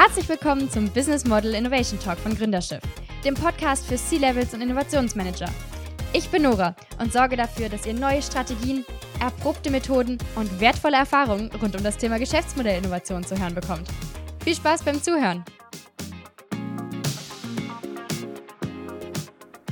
Herzlich willkommen zum Business Model Innovation Talk von Gründerschiff, dem Podcast für C-Levels und Innovationsmanager. Ich bin Nora und sorge dafür, dass ihr neue Strategien, erprobte Methoden und wertvolle Erfahrungen rund um das Thema Geschäftsmodellinnovation zu hören bekommt. Viel Spaß beim Zuhören!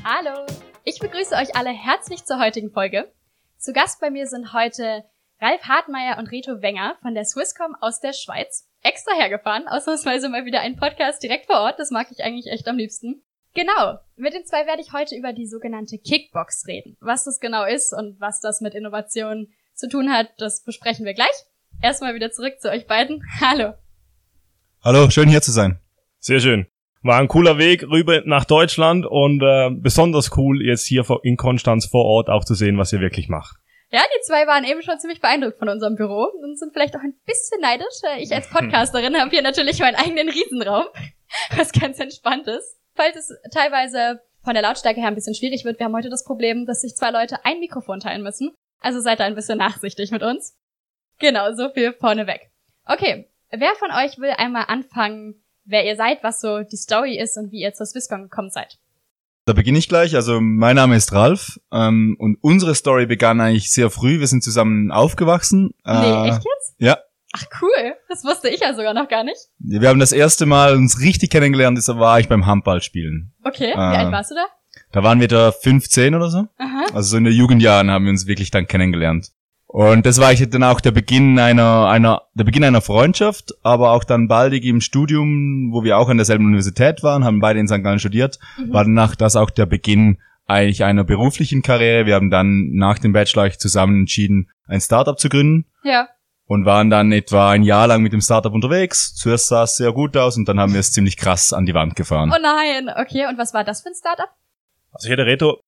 Hallo! Ich begrüße euch alle herzlich zur heutigen Folge. Zu Gast bei mir sind heute Ralf Hartmeier und Reto Wenger von der Swisscom aus der Schweiz. Extra hergefahren, ausnahmsweise mal wieder ein Podcast direkt vor Ort, das mag ich eigentlich echt am liebsten. Genau, mit den zwei werde ich heute über die sogenannte Kickbox reden. Was das genau ist und was das mit Innovation zu tun hat, das besprechen wir gleich. Erstmal wieder zurück zu euch beiden. Hallo. Hallo, schön hier zu sein. Sehr schön. War ein cooler Weg rüber nach Deutschland und äh, besonders cool, jetzt hier in Konstanz vor Ort auch zu sehen, was ihr wirklich macht. Ja, die zwei waren eben schon ziemlich beeindruckt von unserem Büro und sind vielleicht auch ein bisschen neidisch. Ich als Podcasterin habe hier natürlich meinen eigenen Riesenraum, was ganz entspannt ist. Falls es teilweise von der Lautstärke her ein bisschen schwierig wird, wir haben heute das Problem, dass sich zwei Leute ein Mikrofon teilen müssen. Also seid da ein bisschen nachsichtig mit uns. Genau, so viel vorneweg. Okay, wer von euch will einmal anfangen, wer ihr seid, was so die Story ist und wie ihr zur Swisscom gekommen seid. Da beginne ich gleich. Also mein Name ist Ralf ähm, und unsere Story begann eigentlich sehr früh. Wir sind zusammen aufgewachsen. Nee, äh, echt jetzt? Ja. Ach cool, das wusste ich ja sogar noch gar nicht. Wir haben das erste Mal uns richtig kennengelernt, das war ich beim Handballspielen. Okay, wie äh, alt warst du da? Da waren wir da 15 oder so. Aha. Also so in den Jugendjahren haben wir uns wirklich dann kennengelernt. Und das war ich dann auch der Beginn einer, einer, der Beginn einer Freundschaft, aber auch dann baldig im Studium, wo wir auch an derselben Universität waren, haben beide in St. Gallen studiert, mhm. war danach das auch der Beginn eigentlich einer beruflichen Karriere. Wir haben dann nach dem Bachelor zusammen entschieden, ein Startup zu gründen. Ja. Und waren dann etwa ein Jahr lang mit dem Startup unterwegs. Zuerst sah es sehr gut aus und dann haben wir es ziemlich krass an die Wand gefahren. Oh nein, okay. Und was war das für ein Startup? Also hier der Reto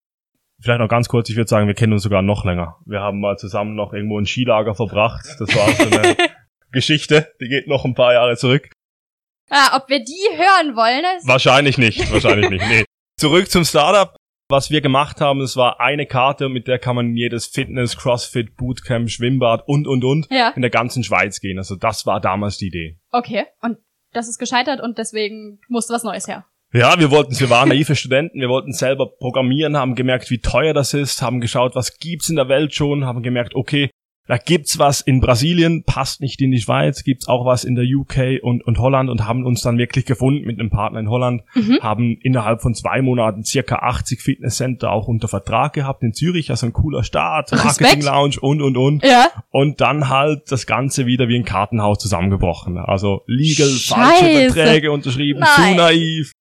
Vielleicht noch ganz kurz, ich würde sagen, wir kennen uns sogar noch länger. Wir haben mal zusammen noch irgendwo ein Skilager verbracht. Das war so eine Geschichte, die geht noch ein paar Jahre zurück. Ah, ob wir die hören wollen? Wahrscheinlich nicht, wahrscheinlich nicht. Nee. Zurück zum Startup. Was wir gemacht haben, es war eine Karte, mit der kann man jedes Fitness, Crossfit, Bootcamp, Schwimmbad und, und, und ja. in der ganzen Schweiz gehen. Also das war damals die Idee. Okay, und das ist gescheitert und deswegen musste was Neues her. Ja, wir wollten, wir waren naive Studenten, wir wollten selber programmieren, haben gemerkt, wie teuer das ist, haben geschaut, was gibt's in der Welt schon, haben gemerkt, okay, da gibt's was in Brasilien, passt nicht in die Schweiz, gibt's auch was in der UK und, und Holland und haben uns dann wirklich gefunden mit einem Partner in Holland, mhm. haben innerhalb von zwei Monaten circa 80 Fitnesscenter auch unter Vertrag gehabt in Zürich, also ein cooler Start, Marketing Lounge und, und, und. Ja. Und dann halt das Ganze wieder wie ein Kartenhaus zusammengebrochen. Also legal, Scheiße. falsche Verträge unterschrieben, Nein. zu naiv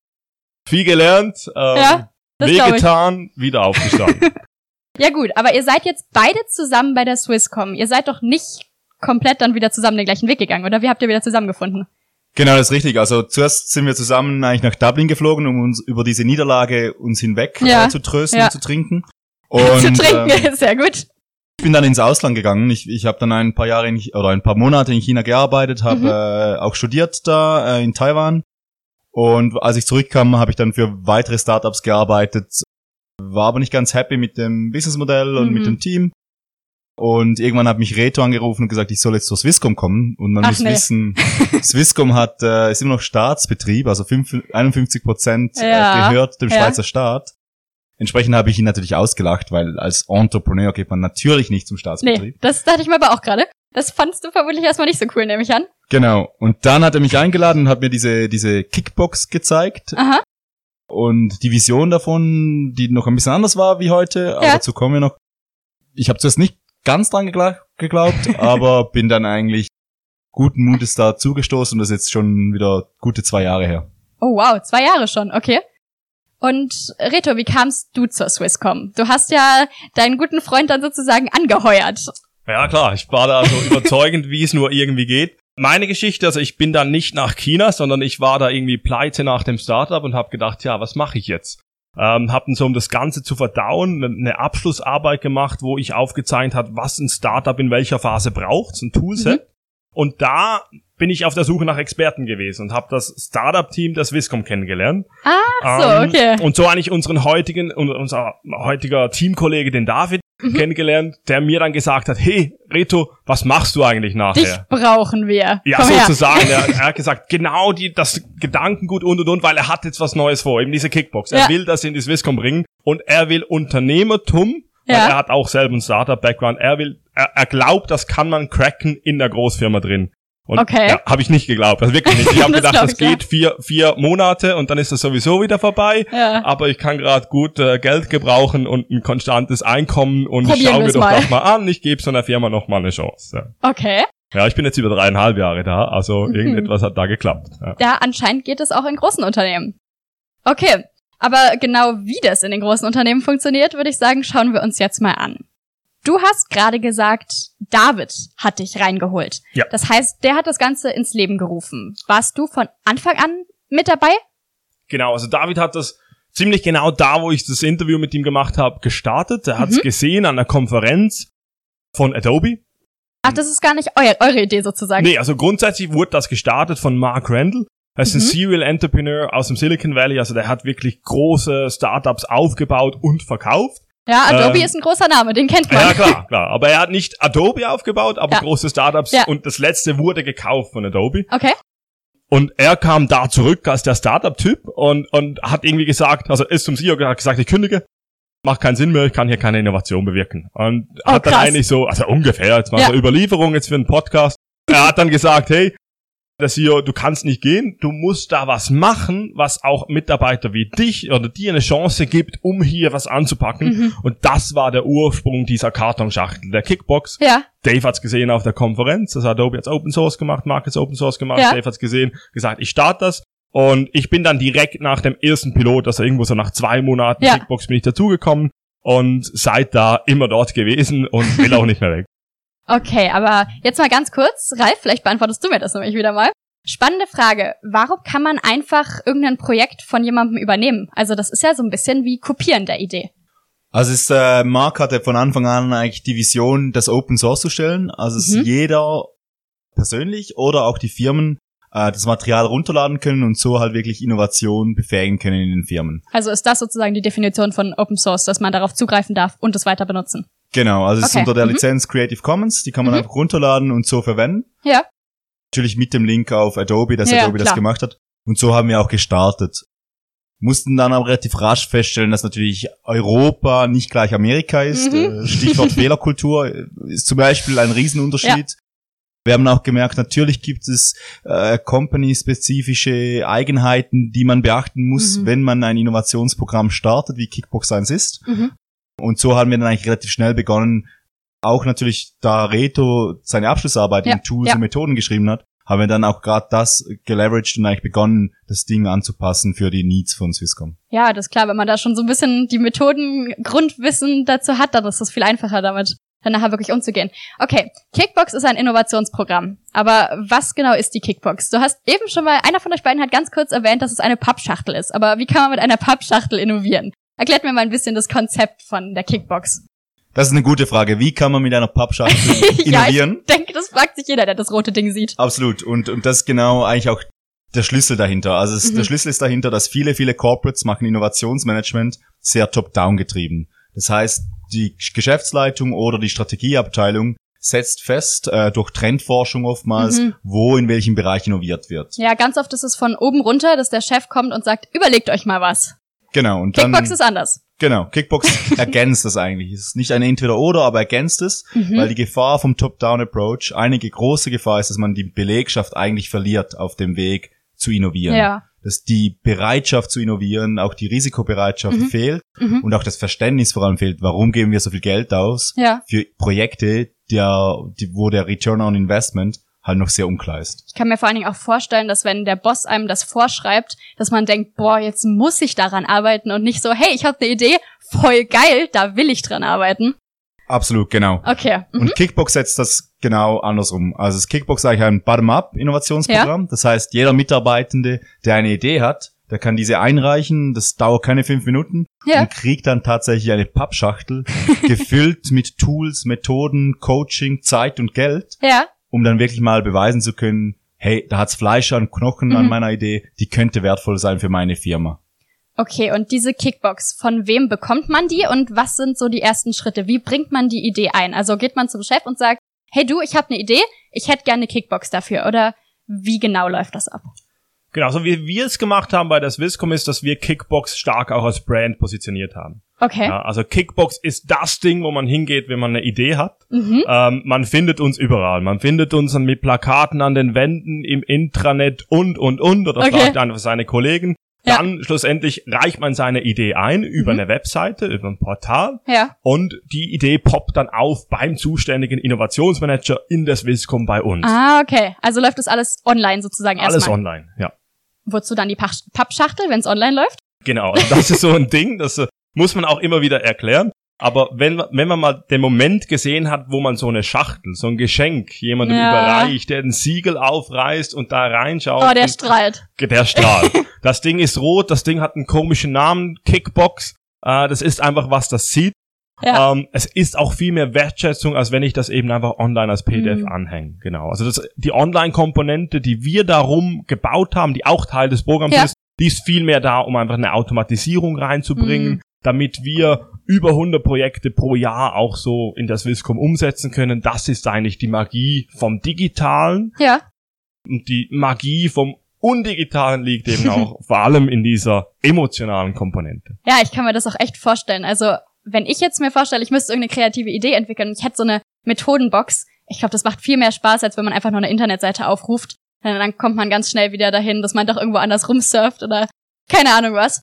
viel gelernt, ähm, ja, wehgetan, wieder aufgestanden. ja gut, aber ihr seid jetzt beide zusammen bei der Swisscom. Ihr seid doch nicht komplett dann wieder zusammen den gleichen Weg gegangen, oder wie habt ihr wieder zusammengefunden? Genau, das ist richtig. Also zuerst sind wir zusammen eigentlich nach Dublin geflogen, um uns über diese Niederlage uns hinweg ja. äh, zu trösten ja. und zu trinken. Und, zu trinken, ähm, sehr gut. Ich bin dann ins Ausland gegangen. Ich, ich habe dann ein paar Jahre in, oder ein paar Monate in China gearbeitet, habe mhm. äh, auch studiert da äh, in Taiwan und als ich zurückkam, habe ich dann für weitere Startups gearbeitet, war aber nicht ganz happy mit dem Businessmodell und mhm. mit dem Team. Und irgendwann hat mich Reto angerufen und gesagt, ich soll jetzt zur Swisscom kommen. Und man Ach, muss nee. wissen, Swisscom hat, äh, ist immer noch Staatsbetrieb, also 5, 51 Prozent äh, ja. gehört dem ja. Schweizer Staat. Entsprechend habe ich ihn natürlich ausgelacht, weil als Entrepreneur geht man natürlich nicht zum Staatsbetrieb. Nee, das dachte ich mir aber auch gerade. Das fandst du vermutlich erstmal nicht so cool, nehme ich an. Genau. Und dann hat er mich eingeladen und hat mir diese, diese Kickbox gezeigt. Aha. Und die Vision davon, die noch ein bisschen anders war wie heute, aber ja. dazu kommen wir noch. Ich habe zuerst nicht ganz dran geglaubt, aber bin dann eigentlich guten Mutes da zugestoßen und das ist jetzt schon wieder gute zwei Jahre her. Oh wow, zwei Jahre schon, okay. Und Reto, wie kamst du zur Swisscom? Du hast ja deinen guten Freund dann sozusagen angeheuert. Ja klar, ich war da so überzeugend, wie es nur irgendwie geht. Meine Geschichte, also ich bin dann nicht nach China, sondern ich war da irgendwie pleite nach dem Startup und habe gedacht, ja, was mache ich jetzt? Ähm, hab dann so, um das Ganze zu verdauen, eine Abschlussarbeit gemacht, wo ich aufgezeigt hat, was ein Startup in welcher Phase braucht, so ein Toolset. Mhm. Und da bin ich auf der Suche nach Experten gewesen und habe das Startup-Team der Swisscom kennengelernt. Ah, so, ähm, okay. Und so eigentlich unseren heutigen, unser heutiger Teamkollege, den David, kennengelernt, der mir dann gesagt hat, hey, Reto, was machst du eigentlich Dich nachher? brauchen wir. Ja, Komm sozusagen. Er, er hat gesagt, genau die, das Gedankengut und und und, weil er hat jetzt was Neues vor, eben diese Kickbox. Er Ja. will das in die Swisscom bringen und er will Unternehmertum, weil Ja. er hat auch selber einen Startup-Background. Er will, er, er glaubt, das kann man cracken in der Großfirma drin. Und Okay. ja, habe ich nicht geglaubt, also wirklich nicht. Ich habe gedacht, das ich, ja. geht vier, vier Monate und dann ist das sowieso wieder vorbei. Ja. Aber ich kann gerade gut äh, Geld gebrauchen und ein konstantes Einkommen und ich Probieren schaue mir doch mal. das mal an. Ich gebe so einer Firma noch mal eine Chance. Okay. Ja, ich bin jetzt über dreieinhalb Jahre da, also Mhm. irgendetwas hat da geklappt. Ja. Ja, anscheinend geht es auch in großen Unternehmen. Okay. Aber genau wie das in den großen Unternehmen funktioniert, würde ich sagen, schauen wir uns jetzt mal an. Du hast gerade gesagt, David hat dich reingeholt. Ja. Das heißt, der hat das Ganze ins Leben gerufen. Warst du von Anfang an mit dabei? Genau, also David hat das ziemlich genau da, wo ich das Interview mit ihm gemacht habe, gestartet. Er hat es Mhm. gesehen an der Konferenz von Adobe. Ach, das ist gar nicht eu eure Idee sozusagen. Nee, also grundsätzlich wurde das gestartet von Mark Randall. Er ist ein Mhm. Serial Entrepreneur aus dem Silicon Valley, also der hat wirklich große Startups aufgebaut und verkauft. Ja, Adobe Ähm, ist ein großer Name, den kennt man. Ja, klar, klar. Aber er hat nicht Adobe aufgebaut, aber Ja. große Startups Ja. und das letzte wurde gekauft von Adobe. Okay. Und er kam da zurück als der Startup-Typ und, und hat irgendwie gesagt, also ist zum CEO gesagt, ich kündige, macht keinen Sinn mehr, ich kann hier keine Innovation bewirken. Und Oh, hat dann krass. eigentlich so, also ungefähr, jetzt mal Ja. so Überlieferung jetzt für einen Podcast. Er hat dann gesagt, hey, der CEO, du kannst nicht gehen, du musst da was machen, was auch Mitarbeiter wie dich oder dir eine Chance gibt, um hier was anzupacken. Mhm. Und das war der Ursprung dieser Kartonschachtel, der Kickbox. Ja. Dave hat's gesehen auf der Konferenz, das hat Adobe jetzt Open Source gemacht, Mark hat's Open Source gemacht, Ja. Dave hat's gesehen, gesagt, ich starte das. Und ich bin dann direkt nach dem ersten Pilot, also irgendwo so nach zwei Monaten Ja. Kickbox bin ich dazugekommen und seit da immer dort gewesen und will auch nicht mehr weg. Okay, aber jetzt mal ganz kurz, Ralf, vielleicht beantwortest du mir das nämlich wieder mal. Spannende Frage. Warum kann man einfach irgendein Projekt von jemandem übernehmen? Also das ist ja so ein bisschen wie Kopieren der Idee. Also es, äh, Mark hatte von Anfang an eigentlich die Vision, das Open Source zu stellen. Also dass Mhm. jeder persönlich oder auch die Firmen äh, das Material runterladen können und so halt wirklich Innovation befähigen können in den Firmen. Also ist das sozusagen die Definition von Open Source, dass man darauf zugreifen darf und es weiter benutzen. Genau, also es Okay, ist unter der mhm. Lizenz Creative Commons, die kann man Mhm. einfach runterladen und so verwenden. Ja. Natürlich mit dem Link auf Adobe, dass Ja, Adobe das klar. gemacht hat. Und so haben wir auch gestartet. Mussten dann aber relativ rasch feststellen, dass natürlich Europa nicht gleich Amerika ist. Mhm. Äh, Stichwort Fehlerkultur ist zum Beispiel ein Riesenunterschied. Wir haben auch gemerkt, natürlich gibt es äh, company-spezifische Eigenheiten, die man beachten muss, Mhm. wenn man ein Innovationsprogramm startet, wie Kickbox eins ist. Mhm. Und so haben wir dann eigentlich relativ schnell begonnen, auch natürlich, da Reto seine Abschlussarbeit Ja, in Tools ja. und Methoden geschrieben hat, haben wir dann auch gerade das geleveraged und eigentlich begonnen, das Ding anzupassen für die Needs von Swisscom. Ja, das ist klar, wenn man da schon so ein bisschen die Methoden, Grundwissen dazu hat, dann ist es viel einfacher damit, dann nachher wirklich umzugehen. Okay, Kickbox ist ein Innovationsprogramm. Aber was genau ist die Kickbox? Du hast eben schon mal, einer von euch beiden hat ganz kurz erwähnt, dass es eine Pappschachtel ist. Aber wie kann man mit einer Pappschachtel innovieren? Erklärt mir mal ein bisschen das Konzept von der Kickbox. Das ist eine gute Frage. Wie kann man mit einer Pappschachtel Ja, innovieren? Ich denke, das fragt sich jeder, der das rote Ding sieht. Absolut. Und, und das ist genau eigentlich auch der Schlüssel dahinter. Also es, Mhm. der Schlüssel ist dahinter, dass viele, viele Corporates machen Innovationsmanagement sehr top-down getrieben. Das heißt, die Geschäftsleitung oder die Strategieabteilung setzt fest, äh, durch Trendforschung oftmals, Mhm. wo in welchem Bereich innoviert wird. Ja, ganz oft ist es von oben runter, dass der Chef kommt und sagt, überlegt euch mal was. Genau. Und dann, Kickbox ist anders. genau. Kickbox ergänzt das eigentlich. Es ist nicht ein Entweder-Oder, aber ergänzt es, Mhm. weil die Gefahr vom Top-Down-Approach, einige große Gefahr ist, dass man die Belegschaft eigentlich verliert auf dem Weg zu innovieren. Ja. dass die Bereitschaft zu innovieren, auch die Risikobereitschaft Mhm. fehlt Mhm. und auch das Verständnis vor allem fehlt, warum geben wir so viel Geld aus Ja. für Projekte, der, die, wo der Return on Investment halt noch sehr unklar ist. Ich kann mir vor allen Dingen auch vorstellen, dass wenn der Boss einem das vorschreibt, dass man denkt, boah, jetzt muss ich daran arbeiten und nicht so, hey, ich habe eine Idee, voll geil, da will ich dran arbeiten. Absolut, genau. Okay. Mhm. Und Kickbox setzt das genau andersrum. Also das Kickbox ist eigentlich ein Bottom-up-Innovationsprogramm. Das heißt, jeder Mitarbeitende, der eine Idee hat, der kann diese einreichen. Das dauert keine fünf Minuten Ja. und kriegt dann tatsächlich eine Pappschachtel gefüllt mit Tools, Methoden, Coaching, Zeit und Geld, Ja. Um dann wirklich mal beweisen zu können, hey, da hat's Fleisch an Knochen an Mhm. meiner Idee, die könnte wertvoll sein für meine Firma. Okay, und diese Kickbox, von wem bekommt man die und was sind so die ersten Schritte? Wie bringt man die Idee ein? Also geht man zum Chef und sagt, hey du, ich habe eine Idee, ich hätte gerne eine Kickbox dafür oder wie genau läuft das ab? Genau, so wie wir es gemacht haben bei der Swisscom ist, dass wir Kickbox stark auch als Brand positioniert haben. Okay. Ja, also Kickbox ist das Ding, wo man hingeht, wenn man eine Idee hat. Mhm. Ähm, man findet uns überall. Man findet uns dann mit Plakaten an den Wänden, im Intranet und, und, und. Oder Okay. fragt einfach seine Kollegen. Ja. Dann schlussendlich reicht man seine Idee ein über Mhm. eine Webseite, über ein Portal. Ja. Und die Idee poppt dann auf beim zuständigen Innovationsmanager in der Swisscom bei uns. Ah, okay. Also läuft das alles online sozusagen Alles erstmal. online, ja. Wozu dann die Pappschachtel, wenn es online läuft? Genau, also das ist so ein Ding, das äh, muss man auch immer wieder erklären. Aber wenn, wenn man mal den Moment gesehen hat, wo man so eine Schachtel, so ein Geschenk jemandem Ja. überreicht, der ein Siegel aufreißt und da reinschaut, Oh, der strahlt. der Strahl. das Ding ist rot, das Ding hat einen komischen Namen, Kickbox. Äh, das ist einfach was, das sieht. Ja. Ähm, es ist auch viel mehr Wertschätzung, als wenn ich das eben einfach online als PDF Mhm. anhänge. Genau. Also das, die Online-Komponente, die wir darum gebaut haben, die auch Teil des Programms Ja. ist, die ist viel mehr da, um einfach eine Automatisierung reinzubringen, Mhm. damit wir über 100 Projekte pro Jahr auch so in der Swisscom umsetzen können. Das ist eigentlich die Magie vom Digitalen. Ja. Und die Magie vom Undigitalen liegt eben auch vor allem in dieser emotionalen Komponente. Ja, ich kann mir das auch echt vorstellen. Also, wenn ich jetzt mir vorstelle, ich müsste irgendeine kreative Idee entwickeln und ich hätte so eine Methodenbox, ich glaube, das macht viel mehr Spaß, als wenn man einfach nur eine Internetseite aufruft. Dann, dann kommt man ganz schnell wieder dahin, dass man doch irgendwo anders rumsurft oder keine Ahnung was.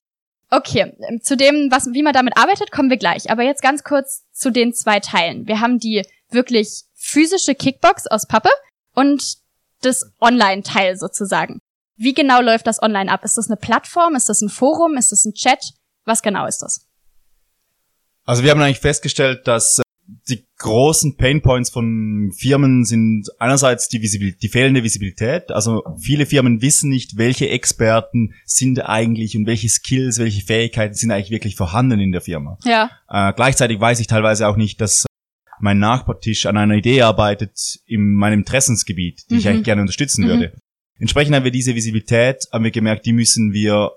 Okay, ähm, zu dem, was, wie man damit arbeitet, kommen wir gleich. Aber jetzt ganz kurz zu den zwei Teilen. Wir haben die wirklich physische Kickbox aus Pappe und das Online-Teil sozusagen. Wie genau läuft das online ab? Ist das eine Plattform? Ist das ein Forum? Ist das ein Chat? Was genau ist das? Also wir haben eigentlich festgestellt, dass äh, die großen Painpoints von Firmen sind einerseits die, Visibil die fehlende Visibilität. Also viele Firmen wissen nicht, welche Experten sind eigentlich und welche Skills, welche Fähigkeiten sind eigentlich wirklich vorhanden in der Firma. Ja. Äh, gleichzeitig weiß ich teilweise auch nicht, dass mein Nachbartisch an einer Idee arbeitet in meinem Interessensgebiet, die ich Mhm. eigentlich gerne unterstützen Mhm. würde. Entsprechend haben wir diese Visibilität, haben wir gemerkt, die müssen wir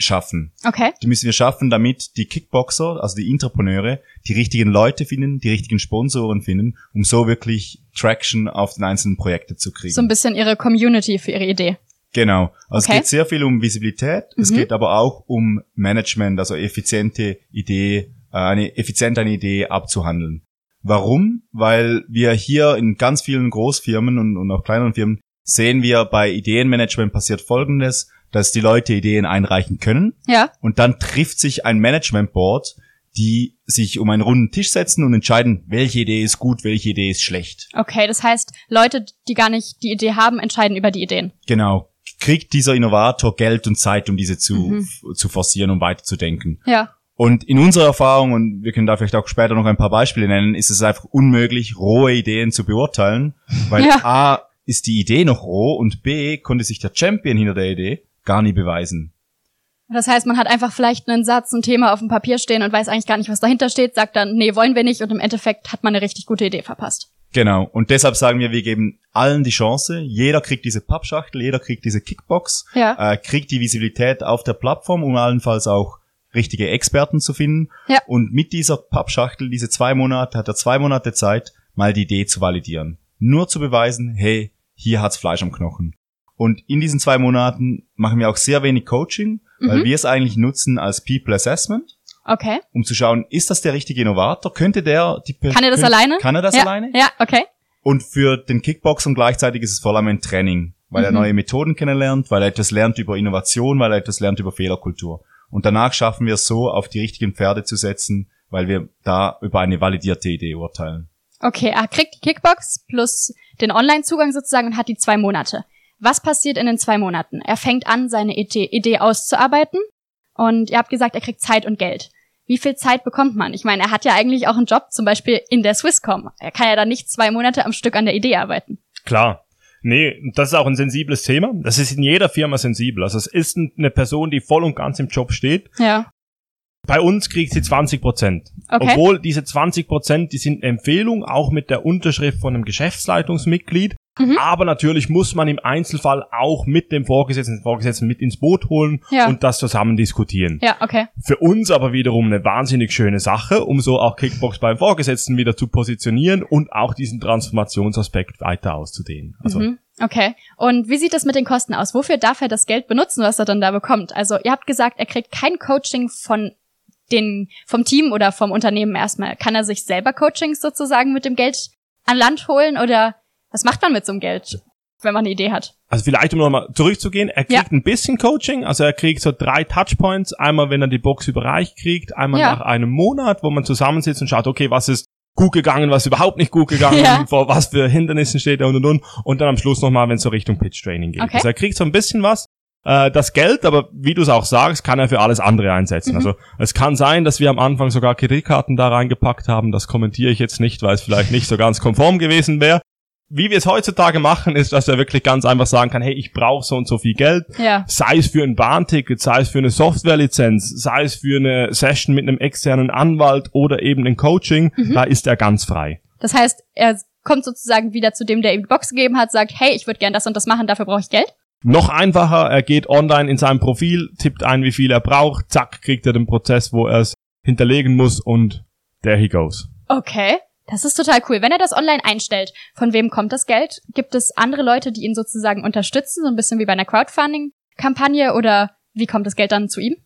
schaffen. Okay. Die müssen wir schaffen, damit die Kickboxer, also die Entrepreneure, die richtigen Leute finden, die richtigen Sponsoren finden, um so wirklich Traction auf den einzelnen Projekten zu kriegen. So ein bisschen ihre Community für ihre Idee. Genau. Also Okay. es geht sehr viel um Visibilität, es Mhm. geht aber auch um Management, also effiziente Idee, äh, eine effizient eine Idee abzuhandeln. Warum? Weil wir hier in ganz vielen Großfirmen und, und auch kleineren Firmen sehen wir bei Ideenmanagement passiert Folgendes, dass die Leute Ideen einreichen können Ja. und dann trifft sich ein Management Board, die sich um einen runden Tisch setzen und entscheiden, welche Idee ist gut, welche Idee ist schlecht. Okay, das heißt, Leute, die gar nicht die Idee haben, entscheiden über die Ideen. Genau. Kriegt dieser Innovator Geld und Zeit, um diese zu, Mhm. zu forcieren und weiterzudenken. Ja. Und in unserer Erfahrung, und wir können da vielleicht auch später noch ein paar Beispiele nennen, ist es einfach unmöglich, rohe Ideen zu beurteilen, weil Ja. A ist die Idee noch roh und B konnte sich der Champion hinter der Idee gar nie beweisen. Das heißt, man hat einfach vielleicht einen Satz, ein Thema auf dem Papier stehen und weiß eigentlich gar nicht, was dahinter steht, sagt dann, nee, wollen wir nicht und im Endeffekt hat man eine richtig gute Idee verpasst. Genau. Und deshalb sagen wir, wir geben allen die Chance. Jeder kriegt diese Pappschachtel, jeder kriegt diese Kickbox, Ja. äh, kriegt die Visibilität auf der Plattform, um allenfalls auch richtige Experten zu finden. Ja. Und mit dieser Pappschachtel, diese zwei Monate, hat er zwei Monate Zeit, mal die Idee zu validieren. Nur zu beweisen, hey, hier hat's Fleisch am Knochen. Und in diesen zwei Monaten machen wir auch sehr wenig Coaching, weil Mhm. wir es eigentlich nutzen als People Assessment, Okay. um zu schauen, ist das der richtige Innovator? Könnte der die Kann er das alleine? Kann er das ja. alleine? Ja, okay. Und für den Kickboxer gleichzeitig ist es vor allem ein Training, weil er Mhm. neue Methoden kennenlernt, weil er etwas lernt über Innovation, weil er etwas lernt über Fehlerkultur. Und danach schaffen wir es so, auf die richtigen Pferde zu setzen, weil wir da über eine validierte Idee urteilen. Okay, er kriegt die Kickbox plus den Online-Zugang sozusagen und hat die zwei Monate. Was passiert in den zwei Monaten? Er fängt an, seine Idee, auszuarbeiten und ihr habt gesagt, er kriegt Zeit und Geld. Wie viel Zeit bekommt man? Ich meine, er hat ja eigentlich auch einen Job, zum Beispiel in der Swisscom. Er kann ja dann nicht zwei Monate am Stück an der Idee arbeiten. Klar. Nee, das ist auch ein sensibles Thema. Das ist in jeder Firma sensibel. Also es ist ein- eine Person, die voll und ganz im Job steht. Ja. Bei uns kriegt sie 20 Prozent. Okay. Obwohl diese 20 Prozent, die sind eine Empfehlung, auch mit der Unterschrift von einem Geschäftsleitungsmitglied. Mhm. Aber natürlich muss man im Einzelfall auch mit dem Vorgesetzten, Vorgesetzten mit ins Boot holen Ja. und das zusammen diskutieren. Ja, okay. Für uns aber wiederum eine wahnsinnig schöne Sache, um so auch Kickbox beim Vorgesetzten wieder zu positionieren und auch diesen Transformationsaspekt weiter auszudehnen. Also Mhm. Okay. Und wie sieht es mit den Kosten aus? Wofür darf er das Geld benutzen, was er dann da bekommt? Also ihr habt gesagt, er kriegt kein Coaching von den, vom Team oder vom Unternehmen erstmal. Kann er sich selber Coachings sozusagen mit dem Geld an Land holen oder was macht man mit so einem Geld, wenn man eine Idee hat? Also vielleicht, um nochmal zurückzugehen, er kriegt Ja. ein bisschen Coaching, also er kriegt so drei Touchpoints, einmal wenn er die Box überreicht kriegt, einmal Ja. nach einem Monat, wo man zusammensitzt und schaut, okay, was ist gut gegangen, was überhaupt nicht gut gegangen, Ja. vor was für Hindernissen steht er und und und und dann am Schluss nochmal, wenn es so Richtung Pitch Training geht. Okay. Also er kriegt so ein bisschen was. Äh, das Geld, aber wie du es auch sagst, kann er für alles andere einsetzen. Mhm. Also es kann sein, dass wir am Anfang sogar Kreditkarten da reingepackt haben. Das kommentiere ich jetzt nicht, weil es vielleicht nicht so ganz konform gewesen wäre. Wie wir es heutzutage machen, ist, dass er wirklich ganz einfach sagen kann, hey, ich brauche so und so viel Geld. Ja. Sei es für ein Bahnticket, sei es für eine Softwarelizenz, sei es für eine Session mit einem externen Anwalt oder eben ein Coaching, Mhm. da ist er ganz frei. Das heißt, er kommt sozusagen wieder zu dem, der ihm die Box gegeben hat, sagt, hey, ich würde gern das und das machen, dafür brauche ich Geld. Noch einfacher, er geht online in seinem Profil, tippt ein, wie viel er braucht, zack, kriegt er den Prozess, wo er es hinterlegen muss und there he goes. Okay. Das ist total cool. Wenn er das online einstellt, von wem kommt das Geld? Gibt es andere Leute, die ihn sozusagen unterstützen, so ein bisschen wie bei einer Crowdfunding-Kampagne oder wie kommt das Geld dann zu ihm?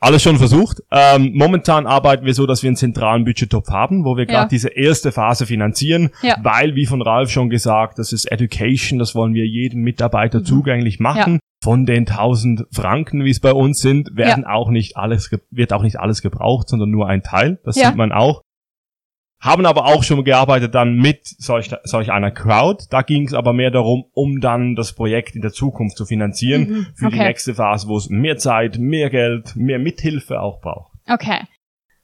Alles schon versucht. Ähm, momentan arbeiten wir so, dass wir einen zentralen Budgettopf haben, wo wir gerade Ja. diese erste Phase finanzieren, Ja. weil, wie von Ralf schon gesagt, das ist Education, das wollen wir jedem Mitarbeiter Mhm. zugänglich machen. Von den 1000 Franken, wie es bei uns sind, werden auch nicht alles, wird auch nicht alles gebraucht, sondern nur ein Teil. Das Ja. sieht man auch. Haben aber auch schon gearbeitet dann mit solch, solch einer Crowd. Da ging es aber mehr darum, um dann das Projekt in der Zukunft zu finanzieren Mhm. für die Okay. nächste Phase, wo es mehr Zeit, mehr Geld, mehr Mithilfe auch braucht. Okay.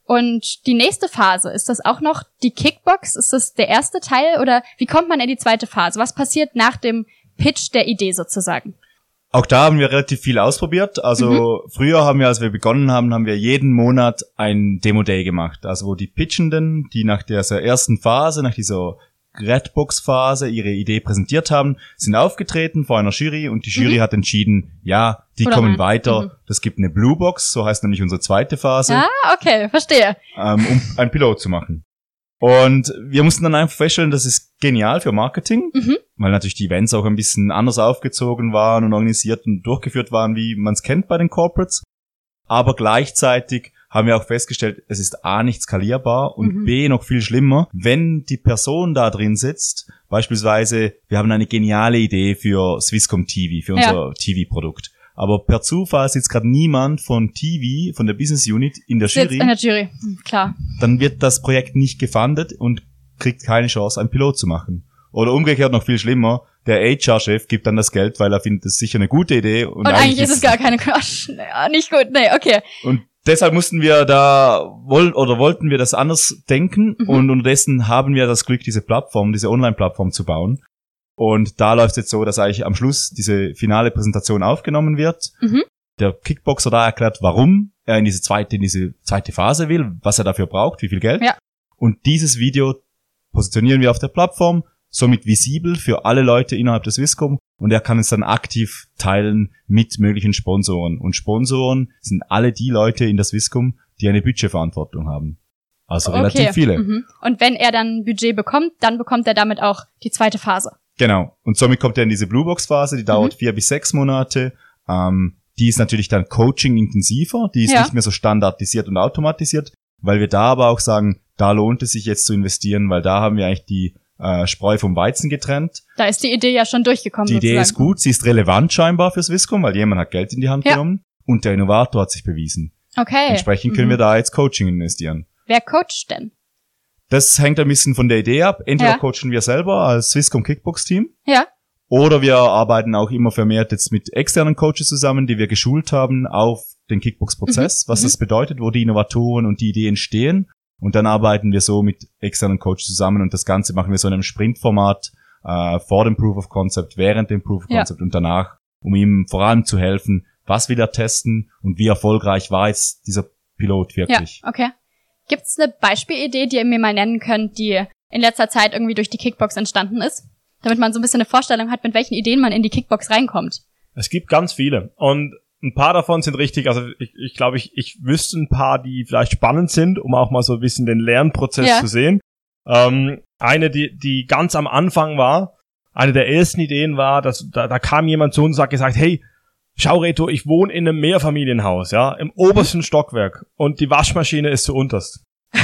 Und die nächste Phase, ist das auch noch die Kickbox? Ist das der erste Teil oder wie kommt man in die zweite Phase? Was passiert nach dem Pitch der Idee sozusagen? Auch da haben wir relativ viel ausprobiert. Also früher haben wir, als wir begonnen haben, haben wir jeden Monat ein Demo-Day gemacht. Also wo die Pitchenden, die nach dieser ersten Phase, nach dieser Redbox-Phase ihre Idee präsentiert haben, sind aufgetreten vor einer Jury und die Jury hat entschieden, ja, die Oder kommen nein. weiter. Mhm. Das gibt eine Blue Box, so heißt nämlich unsere zweite Phase, Ah, okay, verstehe. ähm, um ein Pilot zu machen. Und wir mussten dann einfach feststellen, das ist genial für Marketing, Mhm. weil natürlich die Events auch ein bisschen anders aufgezogen waren und organisiert und durchgeführt waren, wie man es kennt bei den Corporates. Aber gleichzeitig haben wir auch festgestellt, es ist A nicht skalierbar und Mhm. B noch viel schlimmer, wenn die Person da drin sitzt, beispielsweise, wir haben eine geniale Idee für Swisscom TV, für Ja. unser TV-Produkt. Aber per Zufall sitzt gerade niemand von TV, von der Business Unit in der Sitzt Jury in der Jury. Hm, Klar. dann wird das Projekt nicht gefundet und kriegt keine Chance, einen Pilot zu machen. Oder umgekehrt noch viel schlimmer, der HR-Chef gibt dann das Geld, weil er findet es sicher eine gute Idee. Und, Und, eigentlich ist es gar keine Quatsch. Naja, nicht gut. Nee, okay. Und deshalb mussten wir da wollen oder wollten wir das anders denken Mhm. und unterdessen haben wir das Glück, diese Plattform, diese Online-Plattform zu bauen. Und da läuft es jetzt so, dass eigentlich am Schluss diese finale Präsentation aufgenommen wird. Mhm. Der Kickboxer da erklärt, warum er in diese zweite, in diese zweite Phase will, was er dafür braucht, wie viel Geld. Ja. Und dieses Video positionieren wir auf der Plattform, somit visibel für alle Leute innerhalb des Viscom und er kann es dann aktiv teilen mit möglichen Sponsoren. Und Sponsoren sind alle die Leute in das Viscom, die eine Budgetverantwortung haben. Also relativ okay. viele. Mhm. Und wenn er dann Budget bekommt, dann bekommt er damit auch die zweite Phase. Genau. Und somit kommt er in diese Bluebox-Phase, die dauert vier bis sechs Monate. Ähm, die ist natürlich dann Coaching-intensiver, die ist Ja. nicht mehr so standardisiert und automatisiert, weil wir da aber auch sagen, da lohnt es sich jetzt zu investieren, weil da haben wir eigentlich die äh, Spreu vom Weizen getrennt. Da ist die Idee ja schon durchgekommen. Die Idee sozusagen. ist gut, sie ist relevant scheinbar fürs Viscom, weil jemand hat Geld in die Hand Ja. genommen und der Innovator hat sich bewiesen. Okay. Entsprechend können Mhm. wir da jetzt Coaching investieren. Wer coacht denn? Das hängt ein bisschen von der Idee ab. Entweder Ja. coachen wir selber als Swisscom Kickbox Team Ja. oder wir arbeiten auch immer vermehrt jetzt mit externen Coaches zusammen, die wir geschult haben auf den Kickbox-Prozess, Mhm. was Mhm. das bedeutet, wo die Innovatoren und die Ideen entstehen. Und dann arbeiten wir so mit externen Coaches zusammen und das Ganze machen wir so in einem Sprintformat äh, vor dem Proof of Concept, während dem Proof of Ja. Concept und danach, um ihm vor allem zu helfen, was will er testen und wie erfolgreich war jetzt dieser Pilot wirklich. Ja, okay. Gibt's eine Beispielidee, die ihr mir mal nennen könnt, die in letzter Zeit irgendwie durch die Kickbox entstanden ist? damit man so ein bisschen eine Vorstellung hat, mit welchen Ideen man in die Kickbox reinkommt. Es gibt ganz viele und ein paar davon sind richtig, also ich, ich glaube, ich, ich wüsste ein paar, die vielleicht spannend sind, um auch mal so ein bisschen den Lernprozess Ja. zu sehen. Ähm, eine, die, die ganz am Anfang war, eine der ersten Ideen war, dass da, da kam jemand zu uns und hat gesagt, hey, schau Reto, ich wohne in einem Mehrfamilienhaus, ja, im obersten Stockwerk und die Waschmaschine ist zu unterst.